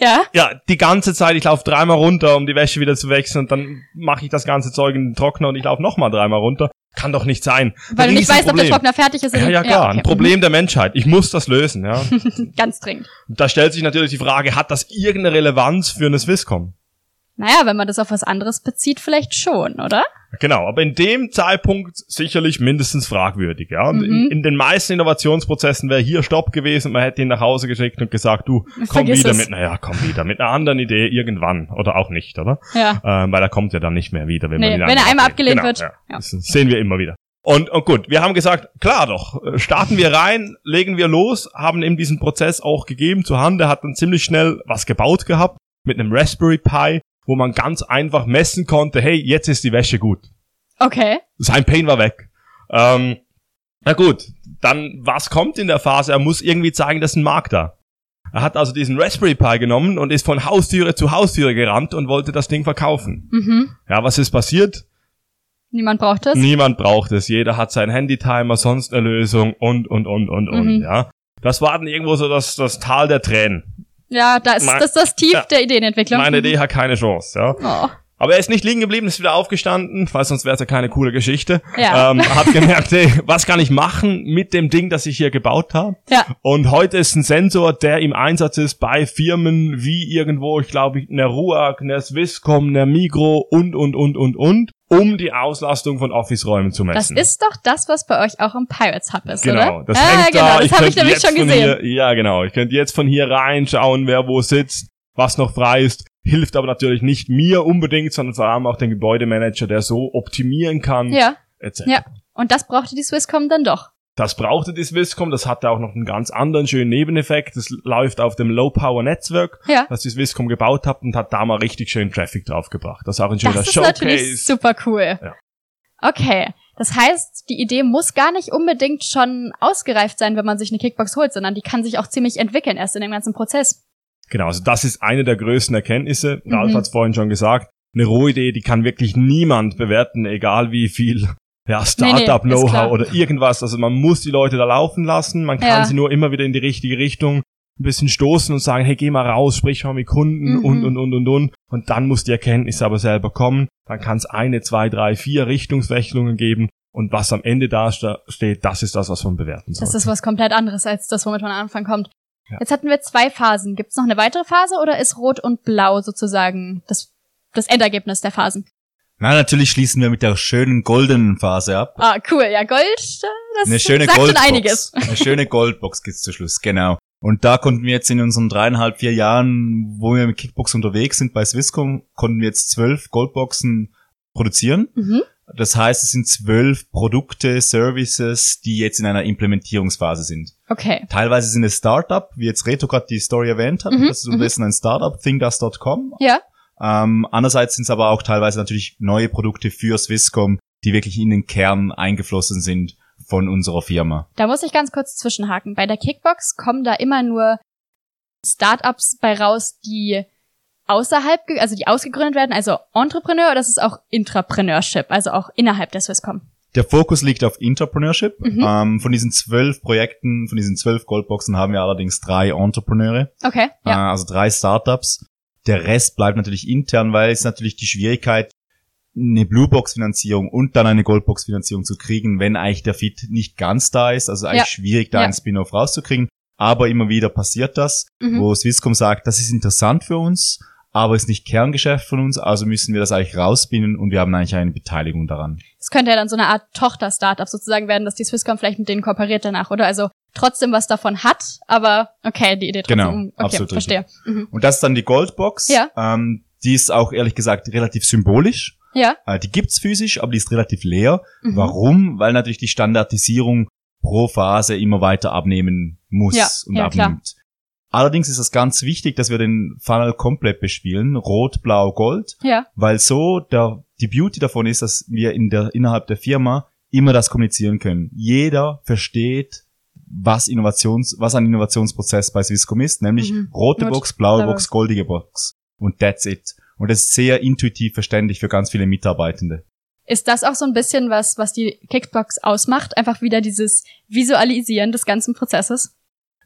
Ja, Ja, die ganze Zeit, ich laufe dreimal runter, um die Wäsche wieder zu wechseln und dann mache ich das ganze Zeug in den Trockner und ich laufe nochmal dreimal runter. Kann doch nicht sein. weil du nicht weißt, ob der. Trockner fertig ist. Ja, ja, klar, okay. ein Problem der Menschheit. Ich muss das lösen, ja. Mhm. Ganz dringend. Da stellt sich natürlich die Frage, hat das irgendeine Relevanz für eine Swisscom? Naja, wenn man das auf was anderes bezieht, vielleicht schon, oder? Genau, aber in dem Zeitpunkt sicherlich mindestens fragwürdig, ja. Und Mhm. in, in den meisten Innovationsprozessen wäre hier Stopp gewesen, man hätte ihn nach Hause geschickt und gesagt, du, komm Vergiss wieder es. mit, naja, komm wieder mit einer anderen Idee irgendwann oder auch nicht, oder? Ja. Ähm, weil er kommt ja dann nicht mehr wieder, wenn Nee, man ihn wenn er einmal abgelehnt genau, wird, Ja. ja. Das sehen wir immer wieder. Und, und gut, wir haben gesagt, klar doch, äh, starten wir rein, legen wir los, haben ihm diesen Prozess auch gegeben zur Hand. Er hat dann ziemlich schnell was gebaut gehabt mit einem Raspberry Pi, wo man ganz einfach messen konnte, hey, jetzt ist die Wäsche gut. Okay. Sein Pain war weg. Ähm, na gut, dann was kommt in der Phase? Er muss irgendwie zeigen, dass ein Markt da. Er hat also diesen Raspberry Pi genommen und ist von Haustüre zu Haustüre gerannt und wollte das Ding verkaufen. Mhm. Ja, was ist passiert? Niemand braucht es. Niemand braucht es. Jeder hat seinen Handytimer, sonst eine Lösung und, und, und, und, und, Mhm. ja. Das war dann irgendwo so das, das Tal der Tränen. Ja, da ist Mein- das, ist das Tief Ja. der Ideenentwicklung. Meine Idee hat keine Chance, ja. Oh. Aber er ist nicht liegen geblieben, ist wieder aufgestanden, weil sonst wäre es ja keine coole Geschichte. Ja. Ähm, hat gemerkt, hey, was kann ich machen mit dem Ding, das ich hier gebaut habe? Ja. Und heute ist ein Sensor, der im Einsatz ist bei Firmen wie irgendwo, ich glaube, eine RUAG, eine Swisscom, eine Migro und, und, und, und, und, um die Auslastung von Office-Räumen zu Das messen. ist doch das, was bei euch auch im Pirates Hub ist, Genau, oder? das ah, hängt genau, da. das habe ich nämlich schon gesehen. Hier, ja, genau. Ich könnte jetzt von hier reinschauen, wer wo sitzt, was noch frei ist. Hilft aber natürlich nicht mir unbedingt, sondern vor allem auch den Gebäudemanager, der so optimieren kann, Ja, etc. ja. Und das brauchte die Swisscom dann doch. Das brauchte die Swisscom, das hatte auch noch einen ganz anderen schönen Nebeneffekt. Das läuft auf dem Low-Power-Netzwerk, Ja. das die Swisscom gebaut hat und hat da mal richtig schön Traffic draufgebracht. Das ist auch ein schöner Das ist Showcase. natürlich super cool. Ja. Okay. Das heißt, die Idee muss gar nicht unbedingt schon ausgereift sein, wenn man sich eine Kickbox holt, sondern die kann sich auch ziemlich entwickeln, erst in dem ganzen Prozess. Genau, also das ist eine der größten Erkenntnisse. Mhm. Ralf hat es vorhin schon gesagt. Eine Rohidee, die kann wirklich niemand bewerten, egal wie viel ja, Nee, nee, Startup-Know-how klar. oder irgendwas. Also man muss die Leute da laufen lassen. Man kann Ja. sie nur immer wieder in die richtige Richtung ein bisschen stoßen und sagen, hey, geh mal raus, sprich mal mit Kunden Mhm. und, und, und, und, und. Und dann muss die Erkenntnis aber selber kommen. Dann kann es eine, zwei, drei, vier Richtungswechslungen geben. Und was am Ende da steht, das ist das, was man bewerten soll. Das ist was komplett anderes als das, womit man am Anfang kommt. Ja. Jetzt hatten wir zwei Phasen. Gibt es noch eine weitere Phase oder ist Rot und Blau sozusagen das, das Endergebnis der Phasen? Na, natürlich schließen wir mit der schönen goldenen Phase ab. Ah, cool. Ja, Gold, das Eine schöne sagt schon Goldbox. einiges. Eine schöne Goldbox gibt's zum Schluss, genau. Und da konnten wir jetzt in unseren dreieinhalb, vier Jahren, wo wir mit Kickbox unterwegs sind bei Swisscom, konnten wir jetzt zwölf Goldboxen produzieren. Mhm. Das heißt, es sind zwölf Produkte, Services, die jetzt in einer Implementierungsphase sind. Okay. Teilweise sind es Startup, wie jetzt Reto gerade die Story erwähnt hat. Mhm, Das ist besten ein Startup, thingus.com. Ja. Ähm, andererseits sind es aber auch teilweise natürlich neue Produkte für Swisscom, die wirklich in den Kern eingeflossen sind von unserer Firma. Da muss ich ganz kurz zwischenhaken. Bei der Kickbox kommen da immer nur Startups bei raus, die außerhalb, also die ausgegründet werden, also Entrepreneur, oder das ist auch Intrapreneurship, also auch innerhalb der Swisscom. Der Fokus liegt auf Entrepreneurship. Mhm. Ähm, von diesen zwölf Projekten, von diesen zwölf Goldboxen haben wir allerdings drei Entrepreneure, Okay, ja. äh, also drei Startups. Der Rest bleibt natürlich intern, weil es natürlich die Schwierigkeit, eine Bluebox-Finanzierung und dann eine Goldbox-Finanzierung zu kriegen, wenn eigentlich der Fit nicht ganz da ist. Also eigentlich Ja. schwierig, da Ja. einen Spin-off rauszukriegen. Aber immer wieder passiert das, Mhm. wo Swisscom sagt, das ist interessant für uns, aber ist nicht Kerngeschäft von uns, also müssen wir das eigentlich rausbinden und wir haben eigentlich eine Beteiligung daran. Es könnte ja dann so eine Art Tochter-Startup sozusagen werden, dass die Swisscom vielleicht mit denen kooperiert danach, oder? Also trotzdem was davon hat, aber okay, die Idee trotzdem. Genau, okay, absolut verstehe. Mhm. Und das ist dann die Goldbox. Ja. Ähm, die ist auch ehrlich gesagt relativ symbolisch. Ja. Äh, die gibt's physisch, aber die ist relativ leer. Mhm. Warum? Weil natürlich die Standardisierung pro Phase immer weiter abnehmen muss Ja, und ja, klar. abnimmt. Allerdings ist es ganz wichtig, dass wir den Funnel komplett bespielen, rot, blau, gold, Ja. weil so der, die Beauty davon ist, dass wir in der, innerhalb der Firma immer das kommunizieren können. Jeder versteht, was Innovations, was ein Innovationsprozess bei Swisscom ist, nämlich Mhm. rote Rot, Box, blaue blaue. Box, goldige Box. Und that's it. Und das ist sehr intuitiv verständlich für ganz viele Mitarbeitende. Ist das auch so ein bisschen was, was die Kickbox ausmacht? Einfach wieder dieses Visualisieren des ganzen Prozesses?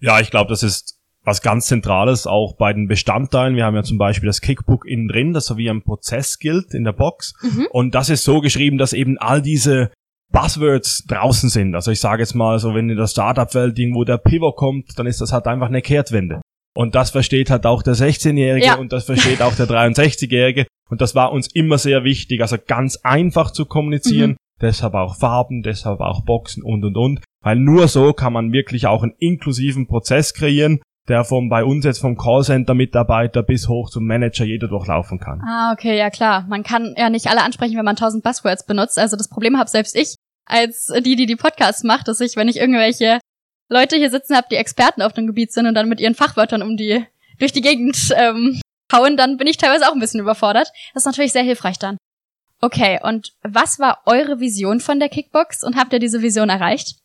Ja, ich glaube, das ist was ganz Zentrales auch bei den Bestandteilen. Wir haben ja zum Beispiel das Kickbook innen drin, das so wie ein Prozess gilt in der Box. Mhm. Und das ist so geschrieben, dass eben all diese Buzzwords draußen sind. Also ich sage jetzt mal so, wenn in der Startup-Welt irgendwo der Pivot kommt, dann ist das halt einfach eine Kehrtwende. Und das versteht halt auch der 16-Jährige Ja. und das versteht auch der 63-Jährige. Und das war uns immer sehr wichtig, also ganz einfach zu kommunizieren. Mhm. Deshalb auch Farben, deshalb auch Boxen und und und. Weil nur so kann man wirklich auch einen inklusiven Prozess kreieren, der vom bei uns jetzt vom Callcenter-Mitarbeiter bis hoch zum Manager jeder durchlaufen kann. Ah, okay, ja klar. Man kann ja nicht alle ansprechen, wenn man tausend Buzzwords benutzt. Also das Problem habe selbst ich, als die, die die Podcasts macht, dass ich, wenn ich irgendwelche Leute hier sitzen habe, die Experten auf dem Gebiet sind und dann mit ihren Fachwörtern um die durch die Gegend ähm, hauen, dann bin ich teilweise auch ein bisschen überfordert. Das ist natürlich sehr hilfreich dann. Okay, und was war eure Vision von der Kickbox und habt ihr diese Vision erreicht?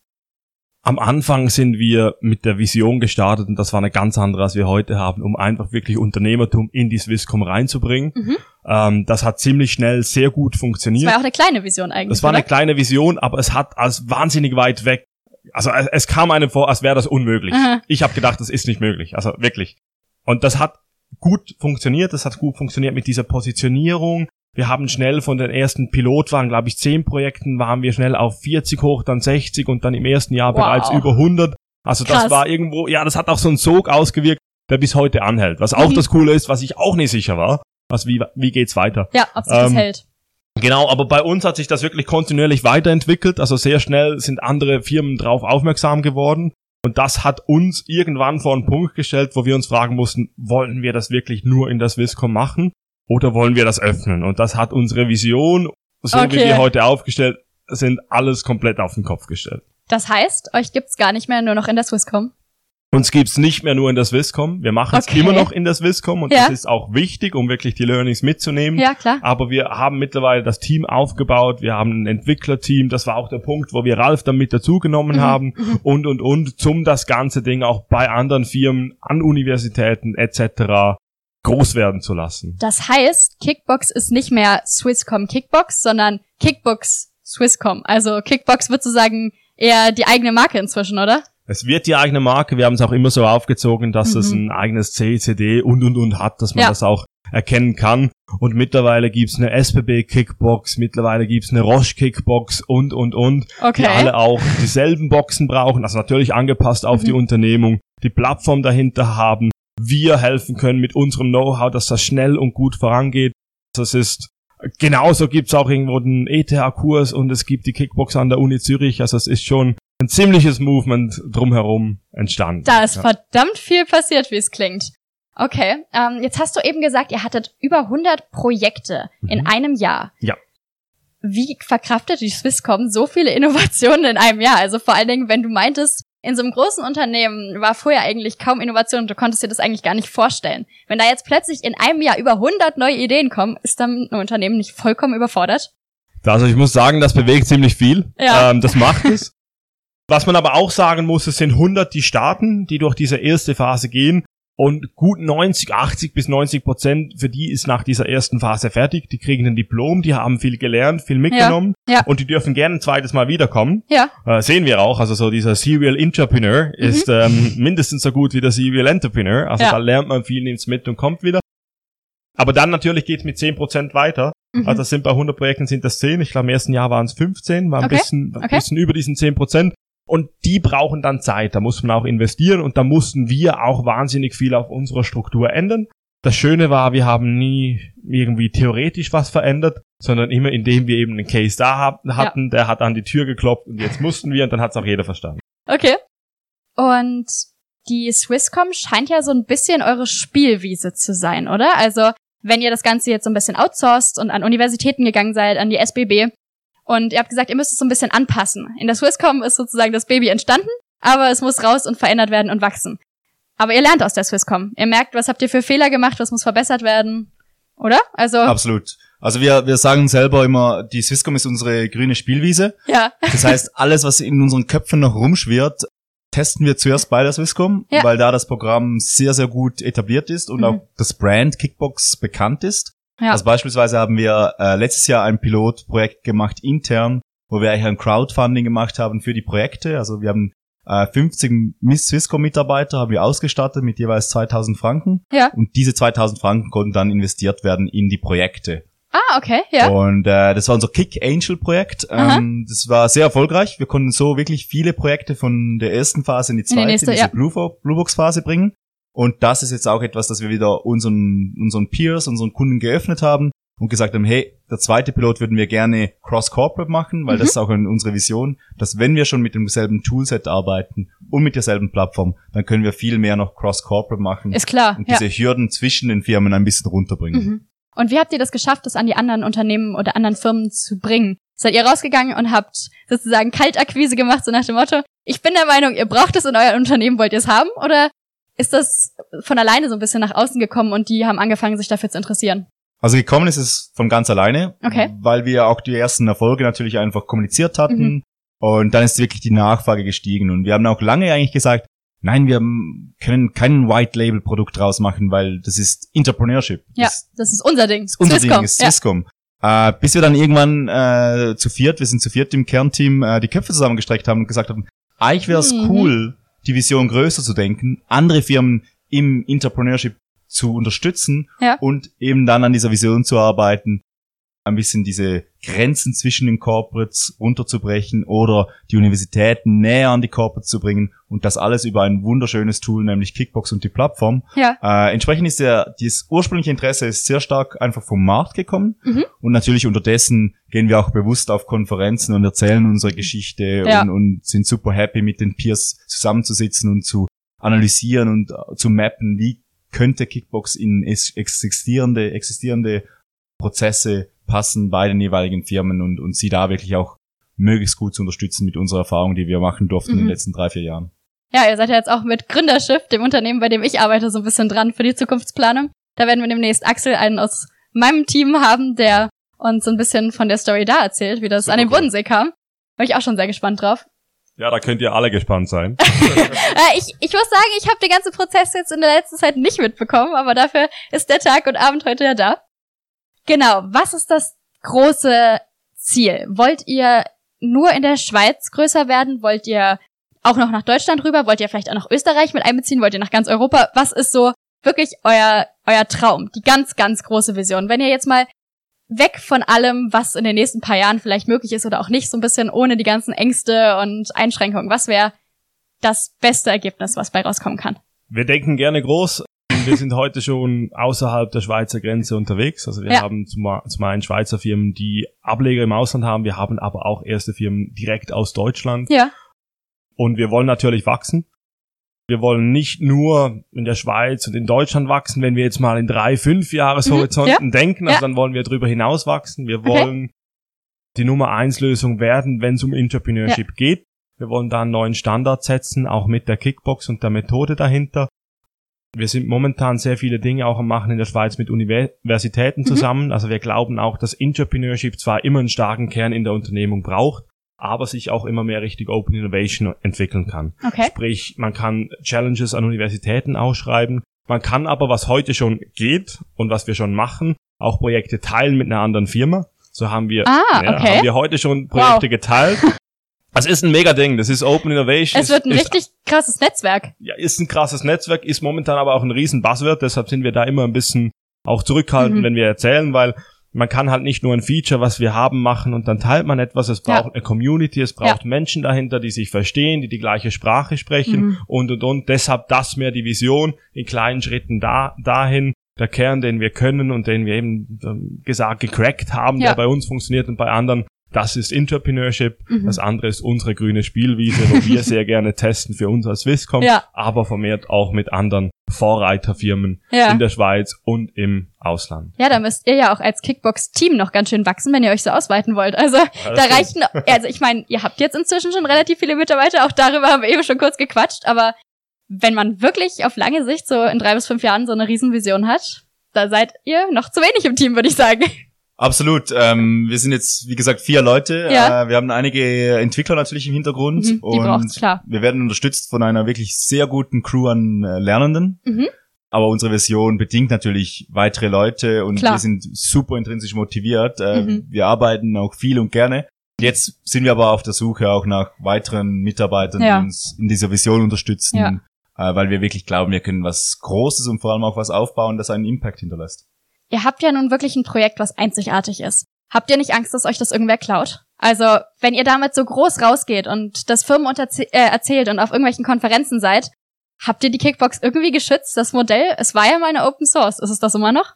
Am Anfang sind wir mit der Vision gestartet und das war eine ganz andere, als wir heute haben, um einfach wirklich Unternehmertum in die Swisscom reinzubringen. Mhm. Ähm, das hat ziemlich schnell sehr gut Das funktioniert. war ja auch eine kleine Vision eigentlich. Das war oder? eine kleine Vision, aber es hat als wahnsinnig weit weg. Also es, es kam einem vor, als wäre das unmöglich. Aha. Ich habe gedacht, das ist nicht möglich. Also wirklich. Und das hat gut funktioniert. Das hat gut funktioniert mit dieser Positionierung. Wir haben schnell von den ersten Pilotwagen, glaube ich, zehn Projekten, waren wir schnell auf 40 hoch, dann 60 und dann im ersten Jahr Wow. bereits über 100. Also das Krass. war irgendwo, ja, das hat auch so einen Sog ausgewirkt, der bis heute anhält. Was auch Mhm. das Coole ist, was ich auch nicht sicher war. Was, wie, wie geht's weiter? Ja, ob sich das Ähm, hält. Genau, aber bei uns hat sich das wirklich kontinuierlich weiterentwickelt. Also sehr schnell sind andere Firmen drauf aufmerksam geworden. Und das hat uns irgendwann vor einen Punkt gestellt, wo wir uns fragen mussten, wollen wir das wirklich nur in der Swisscom machen oder wollen wir das öffnen? Und das hat unsere Vision, so wie Okay. wir heute aufgestellt sind, alles komplett auf den Kopf gestellt. Das heißt, euch gibt's gar nicht mehr nur noch in der Swisscom. Uns gibt's nicht mehr nur in der Swisscom. Wir machen es Okay. immer noch in der Swisscom und Ja. das ist auch wichtig, um wirklich die Learnings mitzunehmen. Ja, klar. Aber wir haben mittlerweile das Team aufgebaut, wir haben ein Entwicklerteam, das war auch der Punkt, wo wir Ralf dann mit dazugenommen Mhm, haben und und und, zum das ganze Ding auch bei anderen Firmen, an Universitäten etc. groß werden zu lassen. Das heißt, Kickbox ist nicht mehr Swisscom Kickbox, sondern Kickbox Swisscom. Also Kickbox wird sozusagen eher die eigene Marke inzwischen, oder? Es wird die eigene Marke, wir haben es auch immer so aufgezogen, dass Mhm. es ein eigenes CCD und und und hat, dass man Ja. das auch erkennen kann. Und mittlerweile gibt's eine SPB Kickbox, mittlerweile gibt's eine Roche Kickbox und und und. Okay. die alle auch dieselben Boxen brauchen, also natürlich angepasst auf Mhm. die Unternehmung, die Plattform dahinter haben. Wir helfen können mit unserem Know-how, dass das schnell und gut vorangeht. Das ist genauso gibt's auch irgendwo den ETH-Kurs und es gibt die Kickbox an der Uni Zürich. Also es ist schon ein ziemliches Movement drumherum entstanden. Da ist Ja. verdammt viel passiert, wie es klingt. Okay, ähm, jetzt hast du eben gesagt, ihr hattet über 100 Projekte in Mhm. einem Jahr. Ja. Wie verkraftet die Swisscom so viele Innovationen in einem Jahr? Also vor allen Dingen, wenn du meintest, in so einem großen Unternehmen war vorher eigentlich kaum Innovation und du konntest dir das eigentlich gar nicht vorstellen. Wenn da jetzt plötzlich in einem Jahr über 100 neue Ideen kommen, ist dann ein Unternehmen nicht vollkommen überfordert? Also ich muss sagen, das bewegt ziemlich viel. Ja. Ähm, das macht es. Was man aber auch sagen muss, es sind 100 die Staaten, die durch diese erste Phase gehen. Und gut 90, 80 bis 90 Prozent für die ist nach dieser ersten Phase fertig. Die kriegen ein Diplom, die haben viel gelernt, viel mitgenommen. ja. Und die dürfen gerne ein zweites Mal wiederkommen. Ja. Äh, sehen wir auch. Also so dieser Serial Entrepreneur ist ähm, mindestens so gut wie der Serial Entrepreneur. Also Mhm. Ja. da lernt man viel, nimmt's mit und kommt wieder. Aber dann natürlich geht's mit 10 Prozent weiter. Mhm. Also das sind bei 100 Projekten sind das 10. Ich glaube, im ersten Jahr waren es 15, war ein Okay. bisschen, ein Okay. bisschen über diesen 10 Prozent. Und die brauchen dann Zeit. Da muss man auch investieren und da mussten wir auch wahnsinnig viel auf unserer Struktur ändern. Das Schöne war, wir haben nie irgendwie theoretisch was verändert, sondern immer indem wir eben einen Case da hatten, der hat an die Tür geklopft und jetzt mussten wir und dann hat es auch jeder verstanden. Okay. Und die Swisscom scheint ja so ein bisschen eure Spielwiese zu sein, oder? Also, wenn ihr das Ganze jetzt so ein bisschen outsourced und an Universitäten gegangen seid, an die SBB, und ihr habt gesagt, ihr müsst es so ein bisschen anpassen. In der Swisscom ist sozusagen das Baby entstanden, aber es muss raus und verändert werden und wachsen. Aber ihr lernt aus der Swisscom. Ihr merkt, was habt ihr für Fehler gemacht, was muss verbessert werden. Oder? Also. Absolut. Also wir, wir sagen selber immer, die Swisscom ist unsere grüne Spielwiese. Ja. Das heißt, alles, was in unseren Köpfen noch rumschwirrt, testen wir zuerst bei der Swisscom, Ja. weil da das Programm sehr, sehr gut etabliert ist und Mhm. auch das Brand Kickbox bekannt ist. Ja. Also beispielsweise haben wir äh, letztes Jahr ein Pilotprojekt gemacht intern, wo wir eigentlich ein Crowdfunding gemacht haben für die Projekte. Also wir haben äh, 50 Miss Swisscom Mitarbeiter haben wir ausgestattet mit jeweils 2000 Franken. Ja. Und diese 2000 Franken konnten dann investiert werden in die Projekte. Ah, okay, ja. Und äh, das war unser Kick Angel Projekt. Ähm, das war sehr erfolgreich. Wir konnten so wirklich viele Projekte von der ersten Phase in die die zweite, in, nächste, diese ja. Blue, Bluebox Phase bringen. Und das ist jetzt auch etwas, das wir wieder unseren, unseren Peers, unseren Kunden geöffnet haben und gesagt haben, hey, der zweite Pilot würden wir gerne cross-corporate machen, weil Mhm. das ist auch unsere Vision, dass wenn wir schon mit demselben Toolset arbeiten und mit derselben Plattform, dann können wir viel mehr noch cross-corporate machen Ist klar. und Ja. diese Hürden zwischen den Firmen ein bisschen runterbringen. Mhm. Und wie habt ihr das geschafft, das an die anderen Unternehmen oder anderen Firmen zu bringen? Seid ihr rausgegangen und habt sozusagen Kaltakquise gemacht, so nach dem Motto, ich bin der Meinung, ihr braucht es in euer Unternehmen, wollt ihr es haben? Oder ist das von alleine so ein bisschen nach außen gekommen und die haben angefangen, sich dafür zu interessieren? Also gekommen ist es von ganz alleine, Okay. weil wir auch die ersten Erfolge natürlich einfach kommuniziert hatten. Mhm. Und dann ist wirklich die Nachfrage gestiegen. Und wir haben auch lange eigentlich gesagt, nein, wir können kein White-Label-Produkt draus machen, weil das ist Entrepreneurship. Ja, Das das ist unser Ding. ist unser Swisscom. Ding, ist ja. Swisscom. Äh, bis wir dann irgendwann äh, zu viert, wir sind zu viert im Kernteam, äh, die Köpfe zusammengestreckt haben und gesagt haben, eigentlich wäre es Mhm. cool, die Vision größer zu denken, andere Firmen im Entrepreneurship zu unterstützen Ja. und eben dann an dieser Vision zu arbeiten, ein bisschen diese Grenzen zwischen den Corporates runterzubrechen oder die Universitäten näher an die Corporates zu bringen und das alles über ein wunderschönes Tool, nämlich Kickbox und die Plattform. Ja. Äh, entsprechend ist der, dieses ursprüngliche Interesse ist sehr stark einfach vom Markt gekommen. Mhm. Und natürlich unterdessen gehen wir auch bewusst auf Konferenzen und erzählen unsere Geschichte Ja. und, und sind super happy, mit den Peers zusammenzusitzen und zu analysieren und äh, zu mappen, wie könnte Kickbox in existierende, existierende Prozesse passen bei den jeweiligen Firmen und, und sie da wirklich auch möglichst gut zu unterstützen mit unserer Erfahrung, die wir machen durften in Mhm. den letzten drei, vier Jahren. Ja, ihr seid ja jetzt auch mit Gründerschiff, dem Unternehmen, bei dem ich arbeite, so ein bisschen dran für die Zukunftsplanung. Da werden wir demnächst Axel, einen aus meinem Team haben, der uns so ein bisschen von der Story da erzählt, wie das Super an den. Bodensee kam. War ich auch schon sehr gespannt drauf. Ja, da könnt ihr alle gespannt sein. Äh, ich, ich muss sagen, ich habe den ganzen Prozess jetzt in der letzten Zeit nicht mitbekommen, aber dafür ist der Tag und Abend heute ja da. Genau, was ist das große Ziel? Wollt ihr nur in der Schweiz größer werden? Wollt ihr auch noch nach Deutschland rüber? Wollt ihr vielleicht auch noch Österreich mit einbeziehen? Wollt ihr nach ganz Europa? Was ist so wirklich euer, euer Traum? Die ganz, ganz große Vision. Wenn ihr jetzt mal weg von allem, was in den nächsten paar Jahren vielleicht möglich ist oder auch nicht, so ein bisschen ohne die ganzen Ängste und Einschränkungen, was wäre das beste Ergebnis, was bei rauskommen kann? Wir denken gerne groß. Wir sind heute schon außerhalb der Schweizer Grenze unterwegs. Also wir Ja. haben zum, zum einen Schweizer Firmen, die Ableger im Ausland haben. Wir haben aber auch erste Firmen direkt aus Deutschland. Ja. Und wir wollen natürlich wachsen. Wir wollen nicht nur in der Schweiz und in Deutschland wachsen, wenn wir jetzt mal in drei, fünf Jahreshorizonten denken, also Ja. dann wollen wir darüber hinaus wachsen. Wir Okay. wollen die Nummer eins Lösung werden, wenn es um Entrepreneurship geht. Wir wollen da einen neuen Standard setzen, auch mit der Kickbox und der Methode dahinter. Wir sind momentan sehr viele Dinge auch am machen in der Schweiz mit Universitäten Mhm. zusammen. Also wir glauben auch, dass Entrepreneurship zwar immer einen starken Kern in der Unternehmung braucht, aber sich auch immer mehr Richtung Open Innovation entwickeln kann. Okay. Sprich, man kann Challenges an Universitäten ausschreiben. Man kann aber, was heute schon geht und was wir schon machen, auch Projekte teilen mit einer anderen Firma. So haben wir, Ah, ja, okay. haben wir heute schon Projekte geteilt. Das ist ein mega Ding. Das ist Open Innovation. Es wird ein ist, richtig krasses Netzwerk. ja, ist ein krasses Netzwerk, ist momentan aber auch ein riesen Buzzword. Deshalb sind wir da immer ein bisschen auch zurückhaltend, Mhm. wenn wir erzählen, weil man kann halt nicht nur ein Feature, was wir haben, machen und dann teilt man etwas. Es Ja. braucht eine Community, es braucht Menschen dahinter, die sich verstehen, die die gleiche Sprache sprechen Mhm. und und und. Deshalb das mehr die Vision in kleinen Schritten da dahin. Der Kern, den wir können und den wir eben ähm, gesagt gecrackt haben, Ja. der bei uns funktioniert und bei anderen, das ist Entrepreneurship. Mhm. Das andere ist unsere grüne Spielwiese, wo wir sehr gerne testen für uns als Swisscom, Ja. aber vermehrt auch mit anderen Vorreiterfirmen Ja. in der Schweiz und im Ausland. Ja, da müsst ihr ja auch als Kickbox-Team noch ganz schön wachsen, wenn ihr euch so ausweiten wollt. Also das da reichen, also ich meine, ihr habt jetzt inzwischen schon relativ viele Mitarbeiter, auch darüber haben wir eben schon kurz gequatscht, aber wenn man wirklich auf lange Sicht so in drei bis fünf Jahren so eine Riesenvision hat, da seid ihr noch zu wenig im Team, würde ich sagen. Absolut. Ähm, wir sind jetzt, wie gesagt, vier Leute. Ja. Äh, wir haben einige Entwickler natürlich im Hintergrund. Mhm, die und braucht's, klar. wir werden unterstützt von einer wirklich sehr guten Crew an äh, Lernenden. Mhm. Aber unsere Version bedingt natürlich weitere Leute und Klar. wir sind super intrinsisch motiviert. Äh, Mhm. Wir arbeiten auch viel und gerne. Jetzt sind wir aber auf der Suche auch nach weiteren Mitarbeitern, Ja. die uns in dieser Vision unterstützen, Ja. äh, weil wir wirklich glauben, wir können was Großes und vor allem auch was aufbauen, das einen Impact hinterlässt. Ihr habt ja nun wirklich ein Projekt, was einzigartig ist. Habt ihr nicht Angst, dass euch das irgendwer klaut? Also, wenn ihr damit so groß rausgeht und das Firmen äh, erzählt und auf irgendwelchen Konferenzen seid, habt ihr die Kickbox irgendwie geschützt? Das Modell, es war ja mal eine Open Source. Ist es das immer noch?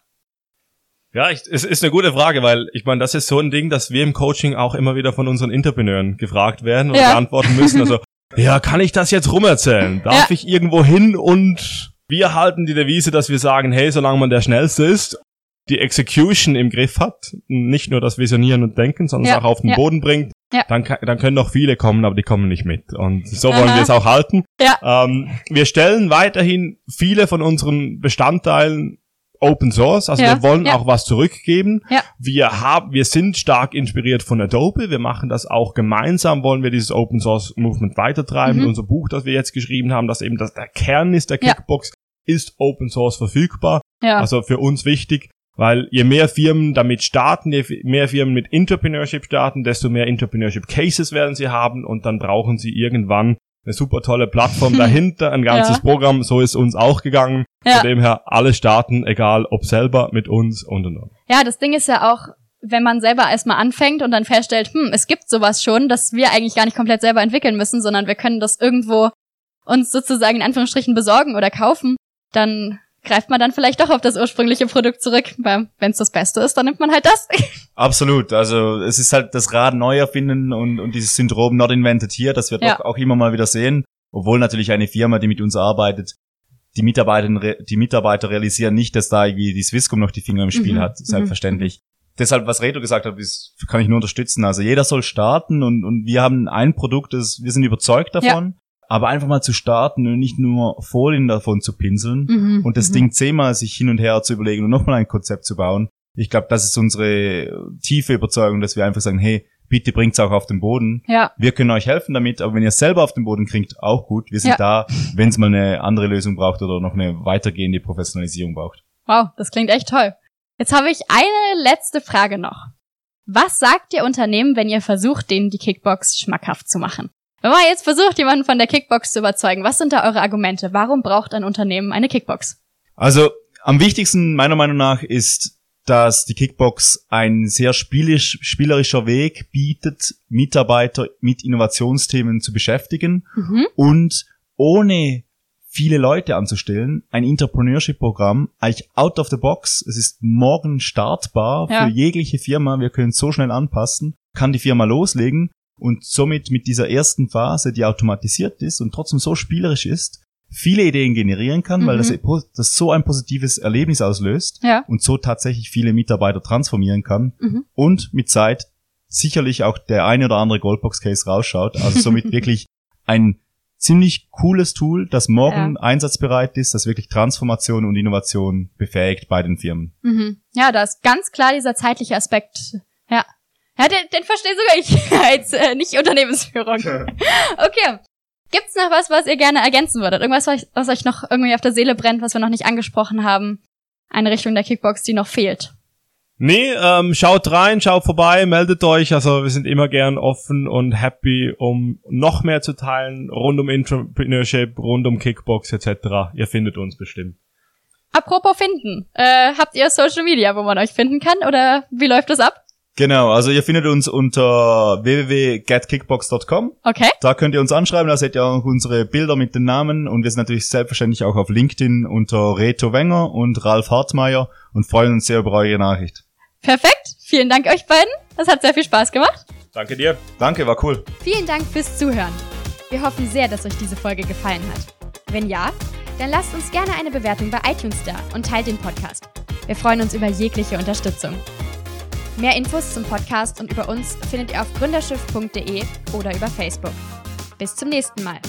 Ja, ich, es ist eine gute Frage, weil ich meine, das ist so ein Ding, dass wir im Coaching auch immer wieder von unseren Interpreneuren gefragt werden und Ja. beantworten müssen. Also, ja, kann ich das jetzt rumerzählen? Darf Ja. ich irgendwo hin? Und wir halten die Devise, dass wir sagen, hey, solange man der Schnellste ist, die Execution im Griff hat, nicht nur das Visionieren und Denken, sondern Ja, es auch auf den ja. Boden bringt, Ja. dann, dann können noch viele kommen, aber die kommen nicht mit. Und so Aha. wollen wir es auch halten. Ja. Ähm, wir stellen weiterhin viele von unseren Bestandteilen Open Source, also Ja, wir wollen ja. auch was zurückgeben. Ja. Wir haben, wir sind stark inspiriert von Adobe. Wir machen das auch gemeinsam, wollen wir dieses Open Source Movement weitertreiben. Mhm. Unser Buch, das wir jetzt geschrieben haben, das eben das, der Kern ist der. Kickbox, ist Open Source verfügbar. Ja. Also für uns wichtig, weil je mehr Firmen damit starten, je mehr Firmen mit Entrepreneurship starten, desto mehr Entrepreneurship Cases werden sie haben und dann brauchen sie irgendwann eine super tolle Plattform dahinter, ein ganzes Ja. Programm. So ist uns auch gegangen. Ja. Von dem her alle starten, egal ob selber mit uns und und und. Ja, das Ding ist ja auch, wenn man selber erstmal anfängt und dann feststellt, hm, es gibt sowas schon, dass wir eigentlich gar nicht komplett selber entwickeln müssen, sondern wir können das irgendwo uns sozusagen in Anführungsstrichen besorgen oder kaufen, dann greift man dann vielleicht doch auf das ursprüngliche Produkt zurück. Weil wenn es das Beste ist, dann nimmt man halt das. Absolut. Also es ist halt das Rad neu erfinden und, und dieses Syndrom not invented here, das wir Ja. doch auch immer mal wieder sehen. Obwohl natürlich eine Firma, die mit uns arbeitet, die Mitarbeiter, die Mitarbeiter realisieren nicht, dass da irgendwie die Swisscom noch die Finger im Spiel Mhm. hat. Selbstverständlich. Deshalb, was Reto gesagt hat, ist, kann ich nur unterstützen. Also jeder soll starten und, und wir haben ein Produkt, das, wir sind überzeugt davon. Aber einfach mal zu starten und nicht nur Folien davon zu pinseln Mhm. und das Ding zehnmal sich hin und her zu überlegen und nochmal ein Konzept zu bauen. Ich glaube, das ist unsere tiefe Überzeugung, dass wir einfach sagen, hey, bitte bringt's auch auf den Boden. Ja, Wir können euch helfen damit, aber wenn ihr es selber auf den Boden kriegt, auch gut. Wir sind Ja. da, wenn es mal eine andere Lösung braucht oder noch eine weitergehende Professionalisierung braucht. wow, das klingt echt toll. Jetzt habe ich eine letzte Frage noch. Was sagt ihr Unternehmen, wenn ihr versucht, denen die Kickbox schmackhaft zu machen? Wenn man jetzt versucht, jemanden von der Kickbox zu überzeugen, was sind da eure Argumente? Warum braucht ein Unternehmen eine Kickbox? Also am wichtigsten meiner Meinung nach ist, dass die Kickbox ein sehr spielisch, spielerischer Weg bietet, Mitarbeiter mit Innovationsthemen zu beschäftigen Mhm. und ohne viele Leute anzustellen, ein Entrepreneurship-Programm, eigentlich out of the box. Es ist morgen startbar Ja. für jegliche Firma. Wir können es so schnell anpassen, kann die Firma loslegen und somit mit dieser ersten Phase, die automatisiert ist und trotzdem so spielerisch ist, viele Ideen generieren kann, weil Mhm. das, das so ein positives Erlebnis auslöst Ja. und so tatsächlich viele Mitarbeiter transformieren kann Mhm. und mit Zeit sicherlich auch der eine oder andere Goldbox-Case rausschaut. Also somit wirklich ein ziemlich cooles Tool, das morgen einsatzbereit ist, das wirklich Transformation und Innovation befähigt bei den Firmen. Mhm. Ja, da ist ganz klar dieser zeitliche Aspekt. Ja. Ja, den, den verstehe sogar ich als äh, nicht Unternehmensführung. Okay. Gibt's noch was, was ihr gerne ergänzen würdet? Irgendwas, was, was euch noch irgendwie auf der Seele brennt, was wir noch nicht angesprochen haben? Eine Richtung der Kickbox, die noch fehlt. Nee, ähm, schaut rein, schaut vorbei, meldet euch. Also wir sind immer gern offen und happy, um noch mehr zu teilen rund um Entrepreneurship, rund um Kickbox etc. Ihr findet uns bestimmt. Apropos finden. Äh, habt ihr Social Media, wo man euch finden kann? Oder wie läuft das ab? Genau, also ihr findet uns unter www.getkickbox.com. Okay. Da könnt ihr uns anschreiben, da seht ihr auch unsere Bilder mit den Namen und wir sind natürlich selbstverständlich auch auf LinkedIn unter Reto Wenger und Ralf Hartmeier und freuen uns sehr über eure Nachricht. Perfekt. Vielen Dank euch beiden. Das hat sehr viel Spaß gemacht. Danke dir. Danke, war cool. Vielen Dank fürs Zuhören. Wir hoffen sehr, dass euch diese Folge gefallen hat. Wenn ja, dann lasst uns gerne eine Bewertung bei iTunes da und teilt den Podcast. Wir freuen uns über jegliche Unterstützung. Mehr Infos zum Podcast und über uns findet ihr auf gründerschiff.de oder über Facebook. Bis zum nächsten Mal.